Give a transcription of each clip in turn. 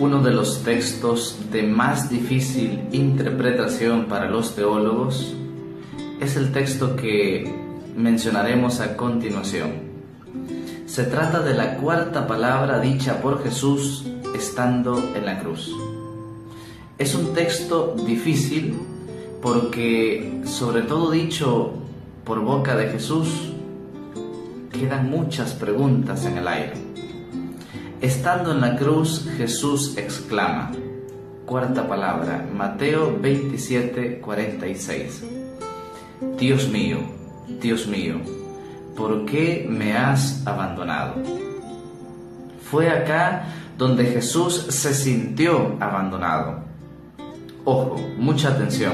Uno de los textos de más difícil interpretación para los teólogos es el texto que mencionaremos a continuación. Se trata de la cuarta palabra dicha por Jesús estando en la cruz. Es un texto difícil porque, sobre todo dicho por boca de Jesús, quedan muchas preguntas en el aire. Estando en la cruz, Jesús exclama, cuarta palabra, Mateo 27, 46. Dios mío, Dios mío, ¿por qué me has abandonado? Fue acá donde Jesús se sintió abandonado. Ojo, mucha atención.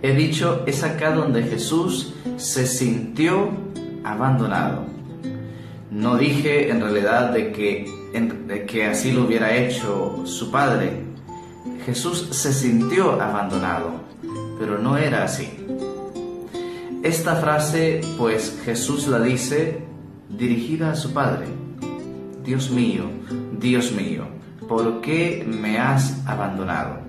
He dicho, es acá donde Jesús se sintió abandonado. No dije en realidad de que, que así lo hubiera hecho su Padre. Jesús se sintió abandonado, pero no era así. Esta frase, pues Jesús la dice dirigida a su Padre. Dios mío, Dios mío, ¿por qué me has abandonado?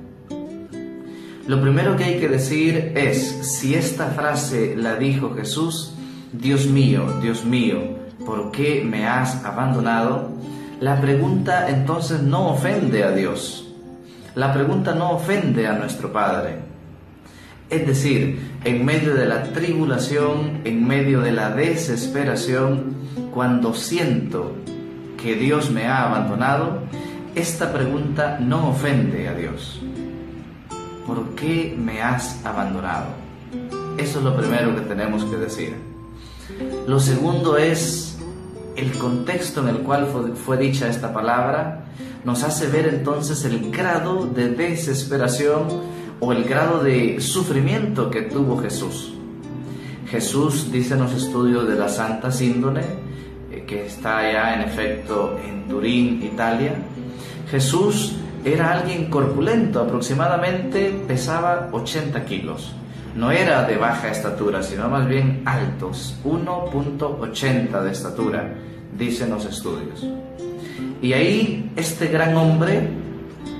Lo primero que hay que decir es, si esta frase la dijo Jesús, Dios mío, Dios mío, ¿por qué me has abandonado? La pregunta entonces no ofende a Dios. La pregunta no ofende a nuestro Padre. Es decir, en medio de la tribulación, en medio de la desesperación, cuando siento que Dios me ha abandonado, esta pregunta no ofende a Dios. ¿Por qué me has abandonado? Eso es lo primero que tenemos que decir. Lo segundo es el contexto en el cual fue, dicha esta palabra, nos hace ver entonces el grado de desesperación o el grado de sufrimiento que tuvo Jesús. Jesús, dice los estudios de la Santa Síndone, eh, que está allá en efecto en Turín, Italia, Jesús era alguien corpulento, aproximadamente pesaba 80 kilos. No era de baja estatura, sino más bien altos, 1.80 de estatura, dicen los estudios. Y ahí este gran hombre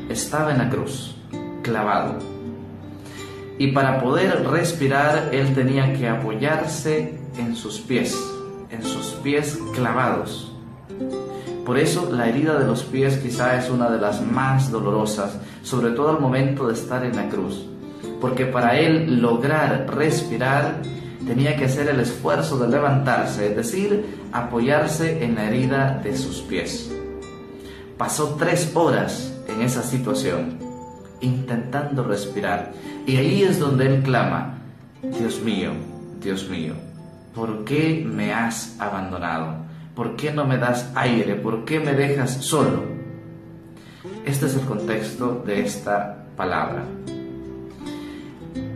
estaba en la cruz, clavado y para poder respirar él tenía que apoyarse en sus pies, en sus pies clavados. Por eso la herida de los pies quizá es una de las más dolorosas, sobre todo al momento de estar en la cruz, porque para él lograr respirar tenía que hacer el esfuerzo de levantarse, es decir, apoyarse en la herida de sus pies. Pasó tres horas en esa situación intentando respirar. Y ahí es donde él clama, Dios mío, Dios mío, ¿por qué me has abandonado? ¿Por qué no me das aire? ¿Por qué me dejas solo? Este es el contexto de esta palabra.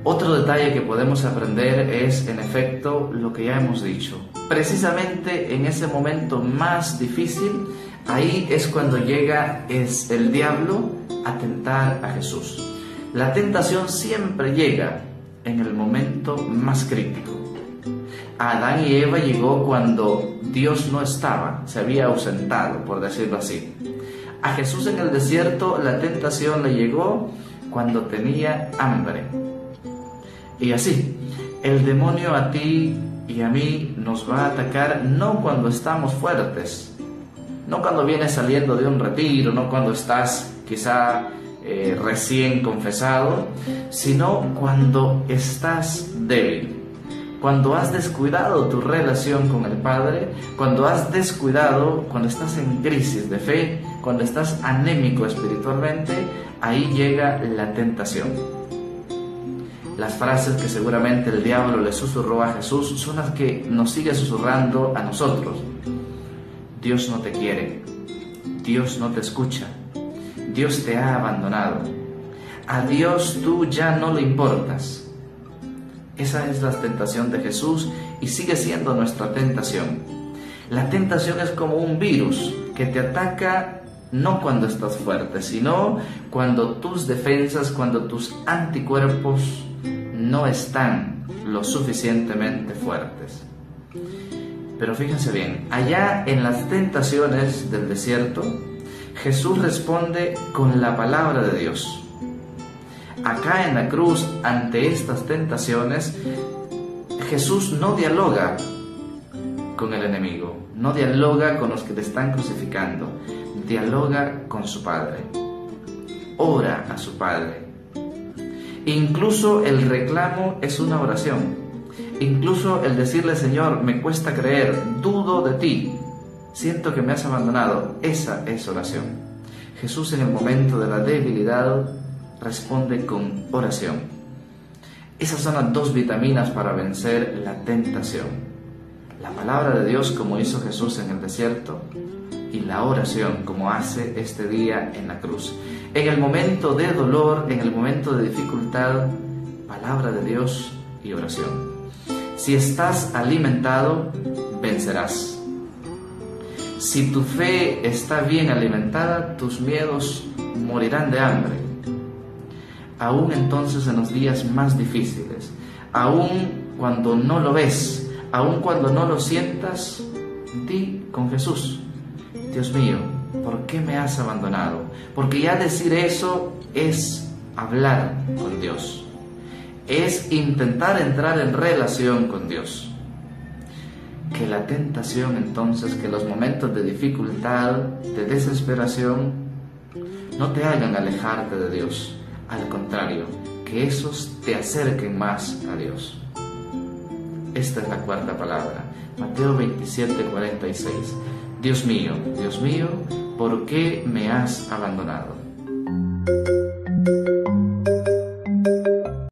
Otro detalle que podemos aprender es, en efecto, lo que ya hemos dicho. Precisamente en ese momento más difícil, ahí es cuando llega es el diablo a tentar a Jesús. La tentación siempre llega en el momento más crítico. A Adán y Eva llegó cuando Dios no estaba, se había ausentado, por decirlo así. A Jesús en el desierto la tentación le llegó cuando tenía hambre. Y así, el demonio a ti y a mí nos va a atacar no cuando estamos fuertes, no cuando vienes saliendo de un retiro, no cuando estás quizá eh, recién confesado, sino cuando estás débil, cuando has descuidado tu relación con el Padre, cuando has descuidado, cuando estás en crisis de fe, cuando estás anémico espiritualmente, ahí llega la tentación. Las frases que seguramente el diablo le susurró a Jesús son las que nos sigue susurrando a nosotros. Dios no te quiere, Dios no te escucha, Dios te ha abandonado, a Dios tú ya no le importas. Esa es la tentación de Jesús y sigue siendo nuestra tentación. La tentación es como un virus que te ataca no cuando estás fuerte, sino cuando tus defensas, cuando tus anticuerpos no están lo suficientemente fuertes. Pero fíjense bien, allá en las tentaciones del desierto, Jesús responde con la palabra de Dios. Acá en la cruz, ante estas tentaciones, Jesús no dialoga con el enemigo, no dialoga con los que te están crucificando, dialoga con su Padre, ora a su Padre. Incluso el reclamo es una oración. Incluso el decirle, Señor, me cuesta creer, dudo de ti, siento que me has abandonado, esa es oración. Jesús en el momento de la debilidad responde con oración. Esas son las dos vitaminas para vencer la tentación. La palabra de Dios como hizo Jesús en el desierto y la oración como hace este día en la cruz. En el momento de dolor, en el momento de dificultad, palabra de Dios y oración. Si estás alimentado, vencerás. Si tu fe está bien alimentada, tus miedos morirán de hambre aún entonces en los días más difíciles, aún cuando no lo ves, aún cuando no lo sientas, di con Jesús, Dios mío, ¿por qué me has abandonado? Porque ya decir eso es hablar con Dios, es intentar entrar en relación con Dios. Que la tentación entonces, que los momentos de dificultad, de desesperación, no te hagan alejarte de Dios, al contrario, que esos te acerquen más a Dios. Esta es la cuarta palabra, Mateo 27, 46. Dios mío, Dios mío, ¿por qué me has abandonado?